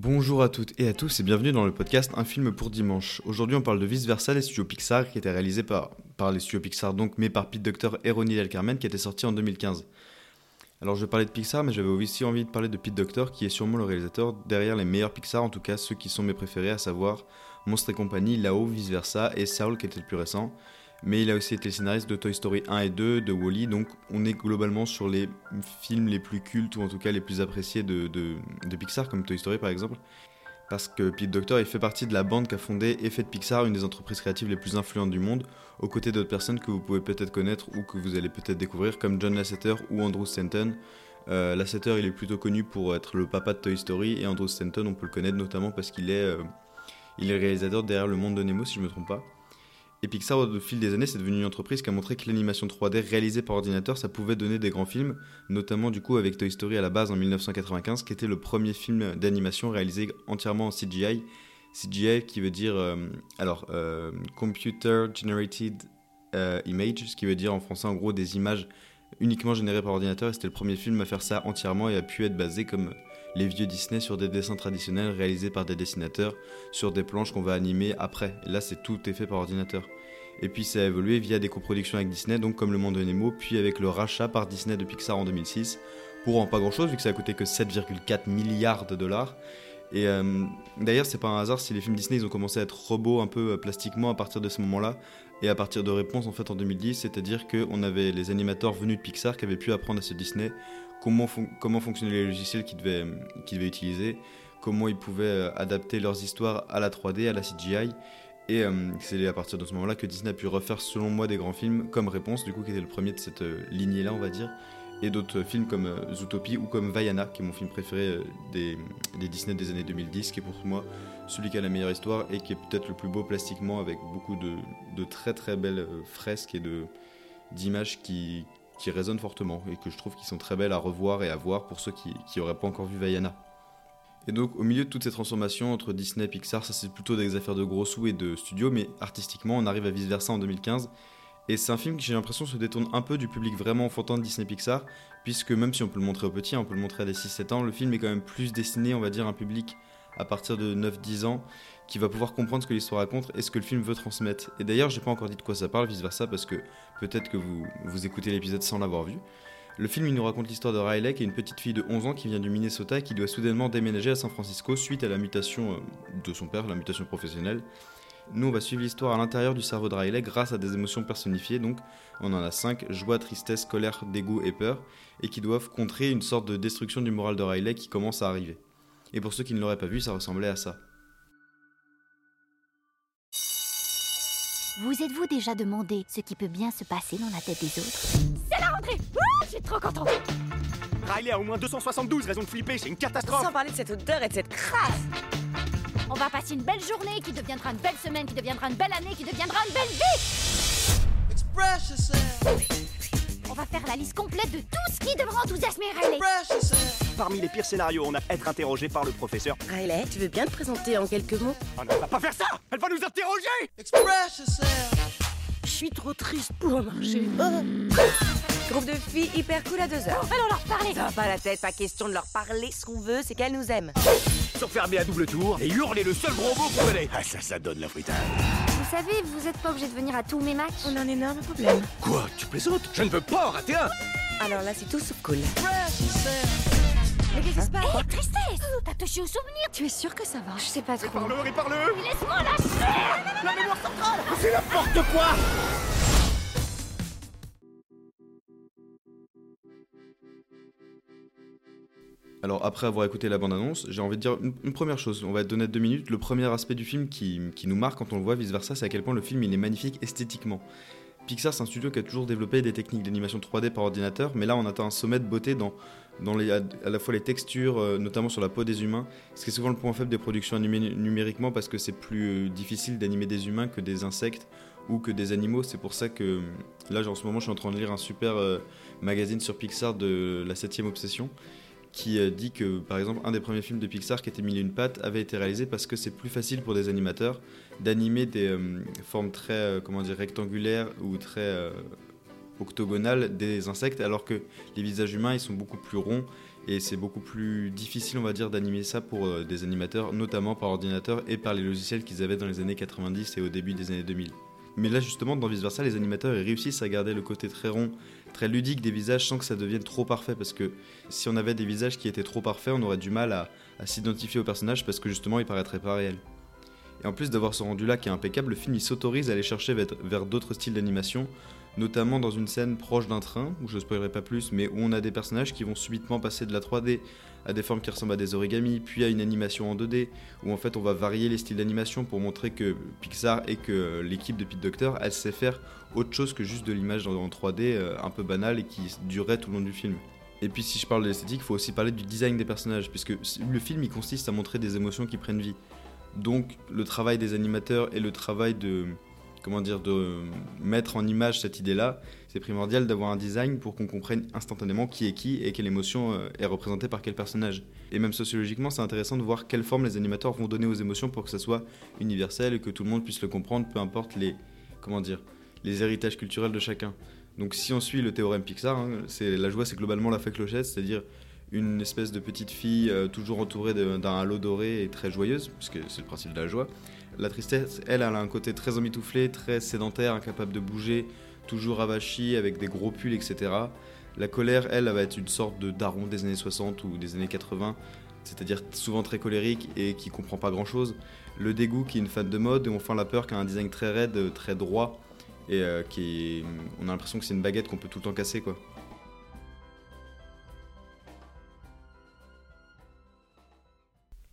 Bonjour à toutes et à tous et bienvenue dans le podcast Un film pour dimanche. Aujourd'hui on parle de Vice Versa, les studios Pixar, qui était réalisé par, les studios Pixar donc, mais par Pete Docter et Ronnie Del Carmen, qui était sorti en 2015. Alors je parlais de Pixar, mais j'avais aussi envie de parler de Pete Docter, qui est sûrement le réalisateur derrière les meilleurs Pixar, en tout cas ceux qui sont mes préférés, à savoir Monstre et compagnie, Là-haut, Vice Versa et Saul, qui était le plus récent. Mais il a aussi été le scénariste de Toy Story 1 et 2, de Wally, donc on est globalement sur les films les plus cultes, ou en tout cas les plus appréciés de, de, Pixar, comme Toy Story par exemple parce que Pete Docter il fait partie de la bande qui a fondé Effet de Pixar, une des entreprises créatives les plus influentes du monde, aux côtés d'autres personnes que vous pouvez peut-être connaître ou que vous allez peut-être découvrir, comme John Lasseter ou Andrew Stanton. Euh, Lasseter, il est plutôt connu pour être le papa de Toy Story, et Andrew Stanton, on peut le connaître notamment parce qu'il est, euh, est réalisateur derrière Le Monde de Nemo, si je ne me trompe pas. Et Pixar, au fil des années, c'est devenu une entreprise qui a montré que l'animation 3D réalisée par ordinateur, ça pouvait donner des grands films, notamment du coup avec Toy Story à la base en 1995, qui était le premier film d'animation réalisé entièrement en CGI. CGI qui veut dire, euh, alors, euh, Computer Generated euh, Image, ce qui veut dire en français en gros des images uniquement générées par ordinateur, c'était le premier film à faire ça entièrement et a pu être basé comme les vieux Disney sur des dessins traditionnels réalisés par des dessinateurs sur des planches qu'on va animer après. Là, c'est tout est fait par ordinateur. Et puis ça a évolué via des coproductions avec Disney, donc comme Le Monde de Nemo, puis avec le rachat par Disney de Pixar en 2006, pour en pas grand chose, vu que ça a coûté que 7,4 milliards de dollars. Et euh, d'ailleurs, c'est pas un hasard si les films Disney ils ont commencé à être robots un peu euh, plastiquement à partir de ce moment-là, et à partir de réponses en fait en 2010, c'est-à-dire qu'on avait les animateurs venus de Pixar qui avaient pu apprendre à ce Disney comment, comment fonctionnaient les logiciels qu'ils devaient, qu'ils devaient utiliser, comment ils pouvaient euh, adapter leurs histoires à la 3D, à la CGI. Et euh, c'est à partir de ce moment-là que Disney a pu refaire, selon moi, des grands films comme Réponse, du coup, qui était le premier de cette euh, lignée-là, on va dire, et d'autres films comme euh, Zootopie ou comme Vaiana, qui est mon film préféré euh, des, Disney des années 2010, qui est pour moi celui qui a la meilleure histoire et qui est peut-être le plus beau plastiquement, avec beaucoup de, très très belles euh, fresques et d'images qui, qui résonnent fortement et que je trouve qui sont très belles à revoir et à voir pour ceux qui n'auraient pas encore vu Vaiana. Et donc au milieu de toutes ces transformations entre Disney et Pixar, ça c'est plutôt des affaires de gros sous et de studio, mais artistiquement on arrive à vice versa en 2015. Et c'est un film qui j'ai l'impression se détourne un peu du public vraiment enfantin de Disney Pixar, puisque même si on peut le montrer aux petits, on peut le montrer à des 6-7 ans, le film est quand même plus destiné, on va dire, à un public à partir de 9-10 ans qui va pouvoir comprendre ce que l'histoire raconte et ce que le film veut transmettre. Et d'ailleurs, j'ai pas encore dit de quoi ça parle, vice versa, parce que peut-être que vous, vous écoutez l'épisode sans l'avoir vu. Le film il nous raconte l'histoire de Riley, qui est une petite fille de 11 ans qui vient du Minnesota et qui doit soudainement déménager à San Francisco suite à la mutation euh, de son père, la mutation professionnelle. Nous, on va suivre l'histoire à l'intérieur du cerveau de Riley grâce à des émotions personnifiées. Donc, on en a 5 joie, tristesse, colère, dégoût et peur, et qui doivent contrer une sorte de destruction du moral de Riley qui commence à arriver. Et pour ceux qui ne l'auraient pas vu, ça ressemblait à ça. Vous êtes-vous déjà demandé ce qui peut bien se passer dans la tête des autres? C'est la rentrée Ouh, Je suis trop contente Riley a au moins 272 raisons de flipper, c'est une catastrophe Sans parler de cette odeur et de cette crasse On va passer une belle journée qui deviendra une belle semaine, qui deviendra une belle année, qui deviendra une belle vie. On va faire la liste complète de tout ce qui devra enthousiasmer Riley. Parmi les pires scénarios, on a être interrogé par le professeur. Riley, tu veux bien te présenter en quelques mots? Oh non, elle va pas faire ça! Elle va nous interroger! Je suis trop triste pour marcher. Groupe de filles hyper cool à deux heures. Allons leur parler. Ça va pas la tête, pas question de leur parler. Ce qu'on veut, c'est qu'elles nous aiment. S'enfermer à double tour et hurler le seul gros mot qu'on connaît. Ah ça, ça donne la fritage Vous savez, vous êtes pas obligé de venir à tous mes matchs. On a un énorme problème. Quoi Tu plaisantes? Je ne veux pas en rater un. Alors là, c'est tout sauf cool. Mais qu'est-ce qui se passe? Oh, tristesse! T'as touché au souvenir. Tu es sûr que ça va? Je sais pas trop. Parle-le, répare-le Laisse-moi lâcher! La mémoire centrale! C'est n'importe quoi Alors après avoir écouté la bande-annonce, j'ai envie de dire une, première chose, on va être donner deux minutes. Le premier aspect du film qui, qui nous marque quand on le voit vice-versa, c'est à quel point le film il est magnifique esthétiquement. Pixar c'est un studio qui a toujours développé des techniques d'animation 3D par ordinateur, mais là on atteint un sommet de beauté dans dans les, à, la fois les textures, euh, notamment sur la peau des humains, ce qui est souvent le point faible des productions animées numériquement parce que c'est plus euh, difficile d'animer des humains que des insectes ou que des animaux. C'est pour ça que là, en ce moment, je suis en train de lire un super euh, magazine sur Pixar de la 7 Obsession qui dit que, par exemple, un des premiers films de Pixar qui était Mille et une pattes avait été réalisé parce que c'est plus facile pour des animateurs d'animer des formes très, comment dire, rectangulaires ou très octogonale des insectes, alors que les visages humains, ils sont beaucoup plus ronds et c'est beaucoup plus difficile, on va dire, d'animer ça pour euh, des animateurs, notamment par ordinateur et par les logiciels qu'ils avaient dans les années 90 et au début des années 2000. Mais là, justement, dans Vice Versa, les animateurs réussissent à garder le côté très rond, très ludique des visages sans que ça devienne trop parfait. Parce que si on avait des visages qui étaient trop parfaits, on aurait du mal à, s'identifier au personnage parce que justement, ils paraîtraient pas réels. Et en plus d'avoir ce rendu-là qui est impeccable, le film il s'autorise à aller chercher vers d'autres styles d'animation notamment dans une scène proche d'un train, où je ne spoilerai pas plus, mais où on a des personnages qui vont subitement passer de la 3D à des formes qui ressemblent à des origamis, puis à une animation en 2D, où en fait on va varier les styles d'animation pour montrer que Pixar et que l'équipe de Pete Docter, elle sait faire autre chose que juste de l'image en 3D euh, un peu banale et qui durerait tout le long du film. Et puis si je parle de l'esthétique, il faut aussi parler du design des personnages, puisque le film il consiste à montrer des émotions qui prennent vie. Donc le travail des animateurs et le travail de, comment dire, de mettre en image cette idée-là, c'est primordial d'avoir un design pour qu'on comprenne instantanément qui est qui et quelle émotion euh, est représentée par quel personnage. Et même sociologiquement, c'est intéressant de voir quelle forme les animateurs vont donner aux émotions pour que ça soit universel et que tout le monde puisse le comprendre, peu importe les, comment dire, les héritages culturels de chacun. Donc si on suit le théorème Pixar, hein, c'est la joie c'est globalement la fée clochette, c'est-à-dire une espèce de petite fille euh, toujours entourée d'un halo doré et très joyeuse, puisque c'est le principe de la joie. La tristesse, elle, elle a un côté très emmitouflé, très sédentaire, incapable de bouger, toujours avachi, avec des gros pulls, etc. La colère, elle, elle va être une sorte de daron des années 60 ou des années 80, c'est-à-dire souvent très colérique et qui comprend pas grand-chose. Le dégoût, qui est une fan de mode, et enfin la peur, qui a un design très raide, très droit, et euh, qui on a l'impression que c'est une baguette qu'on peut tout le temps casser, quoi.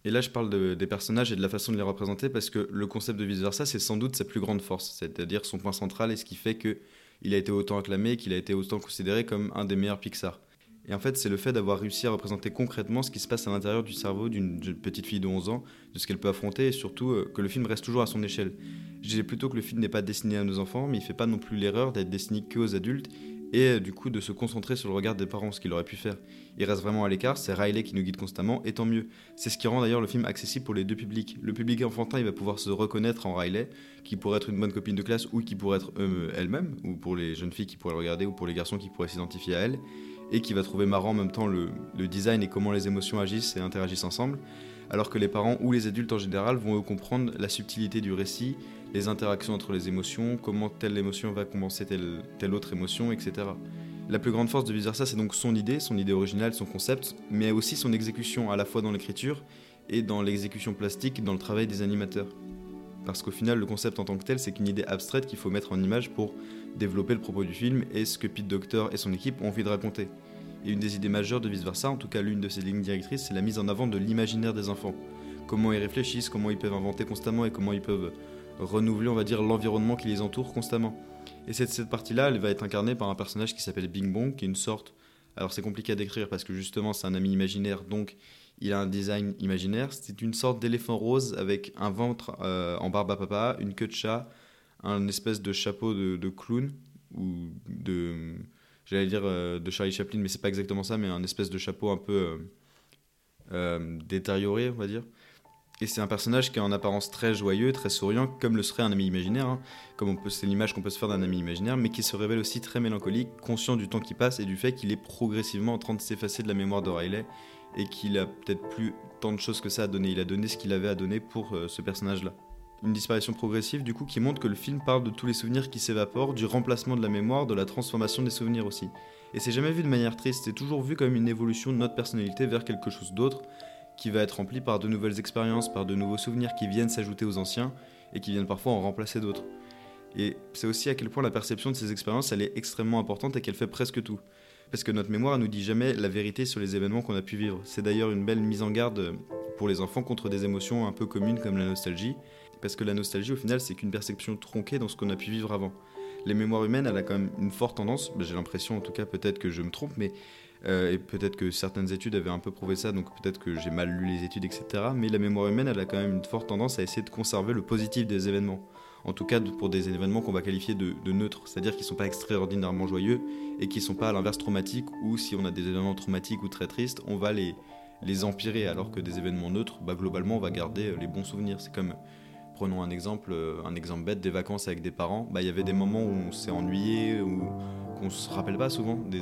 Et là, je parle des personnages et de la façon de les représenter parce que le concept de vice-versa, c'est sans doute sa plus grande force, c'est-à-dire son point central et ce qui fait qu'il a été autant acclamé, qu'il a été autant considéré comme un des meilleurs Pixar. Et en fait, c'est le fait d'avoir réussi à représenter concrètement ce qui se passe à l'intérieur du cerveau d'une petite fille de 11 ans, de ce qu'elle peut affronter et surtout euh, que le film reste toujours à son échelle. Je disais plutôt que le film n'est pas destiné à nos enfants, mais il fait pas non plus l'erreur d'être destiné qu'aux adultes et euh, du coup de se concentrer sur le regard des parents, ce qu'il aurait pu faire. Il reste vraiment à l'écart, c'est Riley qui nous guide constamment, et tant mieux. C'est ce qui rend d'ailleurs le film accessible pour les deux publics. Le public enfantin, il va pouvoir se reconnaître en Riley, qui pourrait être une bonne copine de classe ou qui pourrait être euh, elle-même, ou pour les jeunes filles qui pourraient le regarder, ou pour les garçons qui pourraient s'identifier à elle, et qui va trouver marrant en même temps le, design et comment les émotions agissent et interagissent ensemble alors que les parents ou les adultes en général vont comprendre la subtilité du récit, les interactions entre les émotions, comment telle émotion va compenser telle, telle autre émotion, etc. La plus grande force de Vice c'est donc son idée, son idée originale, son concept, mais aussi son exécution, à la fois dans l'écriture et dans l'exécution plastique, dans le travail des animateurs. Parce qu'au final, le concept en tant que tel, c'est qu'une idée abstraite qu'il faut mettre en image pour développer le propos du film et ce que Pete Docter et son équipe ont envie de raconter. Et une des idées majeures de Vice Versa, en tout cas l'une de ses lignes directrices, c'est la mise en avant de l'imaginaire des enfants. Comment ils réfléchissent, comment ils peuvent inventer constamment et comment ils peuvent renouveler, on va dire, l'environnement qui les entoure constamment. Et cette, cette partie-là, elle va être incarnée par un personnage qui s'appelle Bing Bong, qui est une sorte. Alors c'est compliqué à décrire parce que justement c'est un ami imaginaire, donc il a un design imaginaire. C'est une sorte d'éléphant rose avec un ventre euh, en barbe à papa, une queue de chat, un espèce de chapeau de, clown ou de, j'allais dire euh, de Charlie Chaplin, mais c'est pas exactement ça, mais un espèce de chapeau un peu euh, détérioré, on va dire. Et c'est un personnage qui est en apparence très joyeux, très souriant, comme le serait un ami imaginaire, hein. comme c'est l'image qu'on peut se faire d'un ami imaginaire, mais qui se révèle aussi très mélancolique, conscient du temps qui passe et du fait qu'il est progressivement en train de s'effacer de la mémoire de Riley et qu'il a peut-être plus tant de choses que ça à donner. Il a donné ce qu'il avait à donner pour euh, ce personnage-là. Une disparition progressive, du coup, qui montre que le film parle de tous les souvenirs qui s'évaporent, du remplacement de la mémoire, de la transformation des souvenirs aussi. Et c'est jamais vu de manière triste, c'est toujours vu comme une évolution de notre personnalité vers quelque chose d'autre, qui va être rempli par de nouvelles expériences, par de nouveaux souvenirs qui viennent s'ajouter aux anciens et qui viennent parfois en remplacer d'autres. Et c'est aussi à quel point la perception de ces expériences, elle est extrêmement importante et qu'elle fait presque tout. Parce que notre mémoire nous dit jamais la vérité sur les événements qu'on a pu vivre. C'est d'ailleurs une belle mise en garde pour les enfants contre des émotions un peu communes comme la nostalgie. Parce que la nostalgie, au final, c'est qu'une perception tronquée dans ce qu'on a pu vivre avant. Les mémoires humaines, elle a quand même une forte tendance, bah, j'ai l'impression en tout cas, peut-être que je me trompe, mais Euh, et peut-être que certaines études avaient un peu prouvé ça, donc peut-être que j'ai mal lu les études, etc. Mais la mémoire humaine, elle a quand même une forte tendance à essayer de conserver le positif des événements. En tout cas, pour des événements qu'on va qualifier de, neutres, c'est-à-dire qu'ils ne sont pas extraordinairement joyeux et qui ne sont pas à l'inverse traumatiques, ou si on a des événements traumatiques ou très tristes, on va les, les empirer, alors que des événements neutres, bah, globalement, on va garder euh, les bons souvenirs. C'est comme, prenons un exemple, euh, un exemple bête, des vacances avec des parents. Bah, il y avait des moments où on s'est ennuyé, ou qu'on se rappelle pas souvent, des,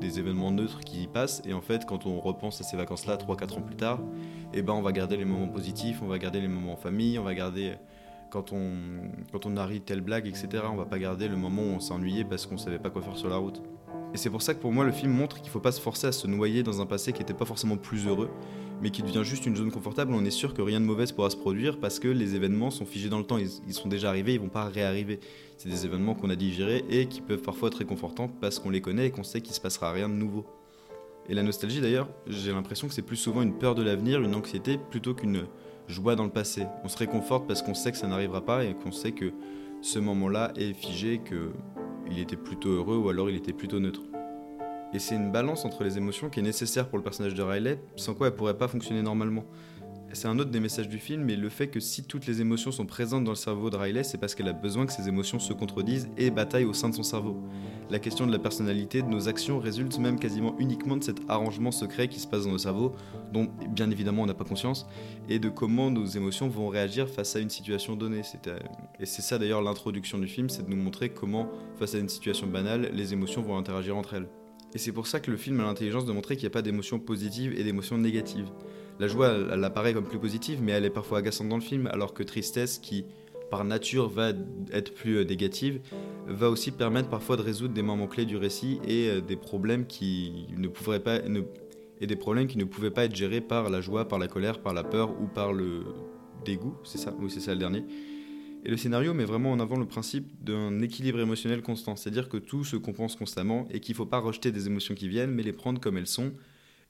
des, événements neutres qui passent. Et en fait, quand on repense à ces vacances-là, 3-4 ans plus tard, eh ben, on va garder les moments positifs, on va garder les moments en famille, on va garder quand on, quand on arrive telle blague, etc. On va pas garder le moment où on s'est ennuyé parce qu'on savait pas quoi faire sur la route. Et c'est pour ça que pour moi le film montre qu'il faut pas se forcer à se noyer dans un passé qui n'était pas forcément plus heureux, mais qui devient juste une zone confortable on est sûr que rien de mauvais pourra se produire parce que les événements sont figés dans le temps, ils, sont déjà arrivés, ils vont pas réarriver. C'est des événements qu'on a digérés et qui peuvent parfois être réconfortants parce qu'on les connaît et qu'on sait qu'il se passera rien de nouveau. Et la nostalgie d'ailleurs, j'ai l'impression que c'est plus souvent une peur de l'avenir, une anxiété, plutôt qu'une joie dans le passé. On se réconforte parce qu'on sait que ça n'arrivera pas et qu'on sait que ce moment-là est figé, qu'il était plutôt heureux ou alors il était plutôt neutre. Et c'est une balance entre les émotions qui est nécessaire pour le personnage de Riley, sans quoi elle pourrait pas fonctionner normalement. C'est un autre des messages du film, mais le fait que si toutes les émotions sont présentes dans le cerveau de Riley, c'est parce qu'elle a besoin que ces émotions se contredisent et bataillent au sein de son cerveau. La question de la personnalité, de nos actions, résulte même quasiment uniquement de cet arrangement secret qui se passe dans nos cerveaux, dont bien évidemment on n'a pas conscience, et de comment nos émotions vont réagir face à une situation donnée. Euh, et c'est ça d'ailleurs l'introduction du film, c'est de nous montrer comment, face à une situation banale, les émotions vont interagir entre elles. Et c'est pour ça que le film a l'intelligence de montrer qu'il n'y a pas d'émotions positives et d'émotions négatives. La joie, elle, apparaît comme plus positive, mais elle est parfois agaçante dans le film, alors que tristesse, qui par nature va être plus euh, négative, va aussi permettre parfois de résoudre des moments clés du récit et euh, des problèmes qui ne et des problèmes qui ne pouvaient pas être gérés par la joie, par la colère, par la peur ou par le dégoût, c'est ça, oui c'est ça le dernier. Et le scénario met vraiment en avant le principe d'un équilibre émotionnel constant, c'est-à-dire que tout se compense constamment et qu'il ne faut pas rejeter des émotions qui viennent, mais les prendre comme elles sont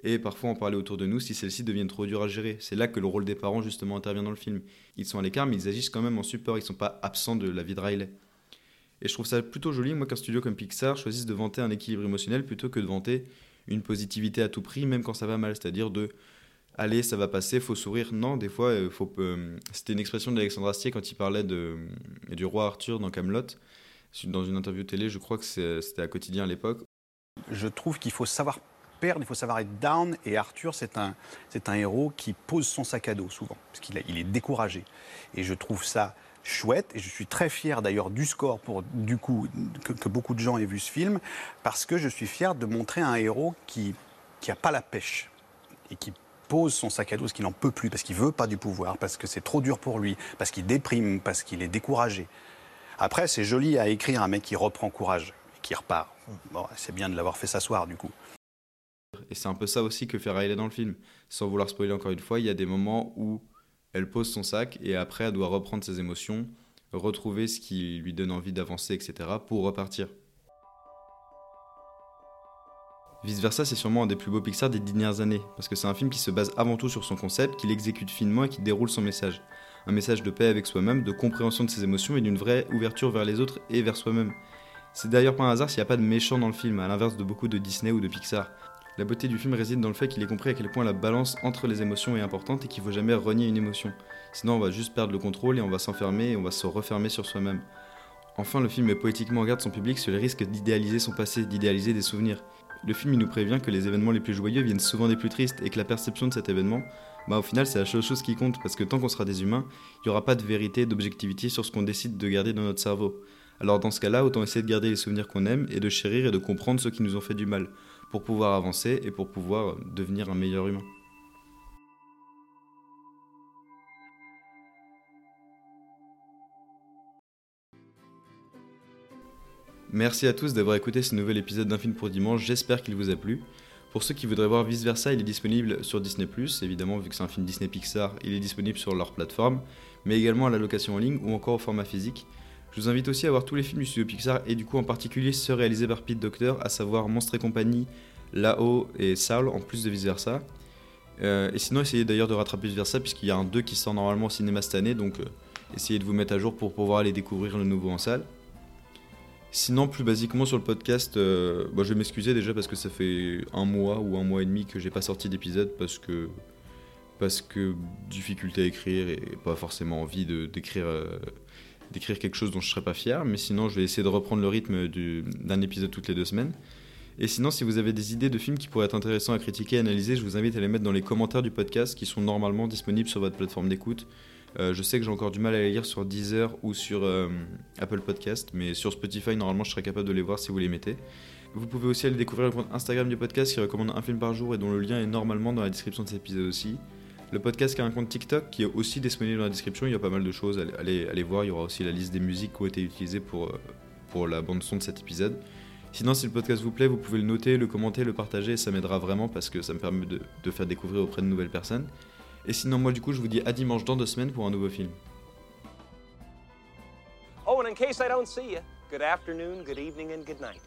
et parfois en parler autour de nous si celles-ci deviennent trop dures à gérer. C'est là que le rôle des parents justement intervient dans le film. Ils sont à l'écart mais ils agissent quand même en support, ils ne sont pas absents de la vie de Riley. Et je trouve ça plutôt joli, moi, qu'un studio comme Pixar choisisse de vanter un équilibre émotionnel plutôt que de vanter une positivité à tout prix, même quand ça va mal. C'est-à-dire de allez, ça va passer, faut sourire. Non, des fois, euh. Euh, c'était une expression d'Alexandre Astier quand il parlait de, du roi Arthur dans Camelot. Dans une interview télé, je crois que c'était à quotidien à l'époque. Je trouve qu'il faut savoir il faut savoir être down. Et Arthur, c'est un, héros qui pose son sac à dos souvent, parce qu'il il est découragé. Et je trouve ça chouette, et je suis très fier d'ailleurs du score pour du coup que, beaucoup de gens aient vu ce film, parce que je suis fier de montrer un héros qui qui a pas la pêche et qui pose son sac à dos parce qu'il n'en peut plus, parce qu'il veut pas du pouvoir, parce que c'est trop dur pour lui, parce qu'il déprime, parce qu'il est découragé. Après, c'est joli à écrire un mec qui reprend courage qui repart. Bon, c'est bien de l'avoir fait s'asseoir du coup. Et c'est un peu ça aussi que fait Riley dans le film. Sans vouloir spoiler encore une fois, il y a des moments où elle pose son sac et après elle doit reprendre ses émotions, retrouver ce qui lui donne envie d'avancer, etc. pour repartir. Vice versa, c'est sûrement un des plus beaux Pixar des dernières années, parce que c'est un film qui se base avant tout sur son concept, qu'il exécute finement et qui déroule son message. Un message de paix avec soi-même, de compréhension de ses émotions et d'une vraie ouverture vers les autres et vers soi-même. C'est d'ailleurs pas un hasard s'il n'y a pas de méchant dans le film, à l'inverse de beaucoup de Disney ou de Pixar. La beauté du film réside dans le fait qu'il ait compris à quel point la balance entre les émotions est importante et qu'il ne faut jamais renier une émotion. Sinon, on va juste perdre le contrôle et on va s'enfermer et on va se refermer sur soi-même. Enfin, le film est poétiquement en garde son public sur les risques d'idéaliser son passé, d'idéaliser des souvenirs. Le film il nous prévient que les événements les plus joyeux viennent souvent des plus tristes et que la perception de cet événement, bah au final c'est la seule chose qui compte parce que tant qu'on sera des humains, il n'y aura pas de vérité, d'objectivité sur ce qu'on décide de garder dans notre cerveau. Alors dans ce cas-là, autant essayer de garder les souvenirs qu'on aime et de chérir et de comprendre ceux qui nous ont fait du mal pour pouvoir avancer et pour pouvoir devenir un meilleur humain. Merci à tous d'avoir écouté ce nouvel épisode d'un film pour dimanche, j'espère qu'il vous a plu. Pour ceux qui voudraient voir Vice Versa, il est disponible sur Disney ⁇ évidemment vu que c'est un film Disney Pixar, il est disponible sur leur plateforme, mais également à la location en ligne ou encore au format physique. Je vous invite aussi à voir tous les films du studio Pixar et du coup en particulier ceux réalisés par Pete Docter, à savoir Monstre et compagnie, Là-haut et Saul, en plus de vice versa. Euh, et sinon, essayez d'ailleurs de rattraper vice versa, puisqu'il y a un 2 qui sort normalement au cinéma cette année, donc euh, essayez de vous mettre à jour pour pouvoir aller découvrir le nouveau en salle. Sinon, plus basiquement sur le podcast, euh, bon, je vais m'excuser déjà parce que ça fait un mois ou un mois et demi que j'ai pas sorti d'épisode parce que parce que difficulté à écrire et pas forcément envie d'écrire euh, d'écrire quelque chose dont je serais pas fier. Mais sinon, je vais essayer de reprendre le rythme du- d'un épisode toutes les deux semaines. Et sinon, si vous avez des idées de films qui pourraient être intéressants à critiquer et analyser, je vous invite à les mettre dans les commentaires du podcast qui sont normalement disponibles sur votre plateforme d'écoute. Euh, je sais que j'ai encore du mal à les lire sur Deezer ou sur euh, Apple Podcast, mais sur Spotify, normalement, je serai capable de les voir si vous les mettez. Vous pouvez aussi aller découvrir le compte Instagram du podcast qui recommande un film par jour et dont le lien est normalement dans la description de cet épisode aussi. Le podcast qui a un compte TikTok qui est aussi disponible dans la description, il y a pas mal de choses, allez, allez, voir, il y aura aussi la liste des musiques qui ont été utilisées pour, euh, pour la bande son de cet épisode. Sinon, si le podcast vous plaît, vous pouvez le noter, le commenter, le partager, ça m'aidera vraiment parce que ça me permet de, de faire découvrir auprès de nouvelles personnes. Et sinon, moi, du coup, je vous dis à dimanche dans deux semaines pour un nouveau film. Oh, and in case I don't see you, good afternoon, good evening, and good night.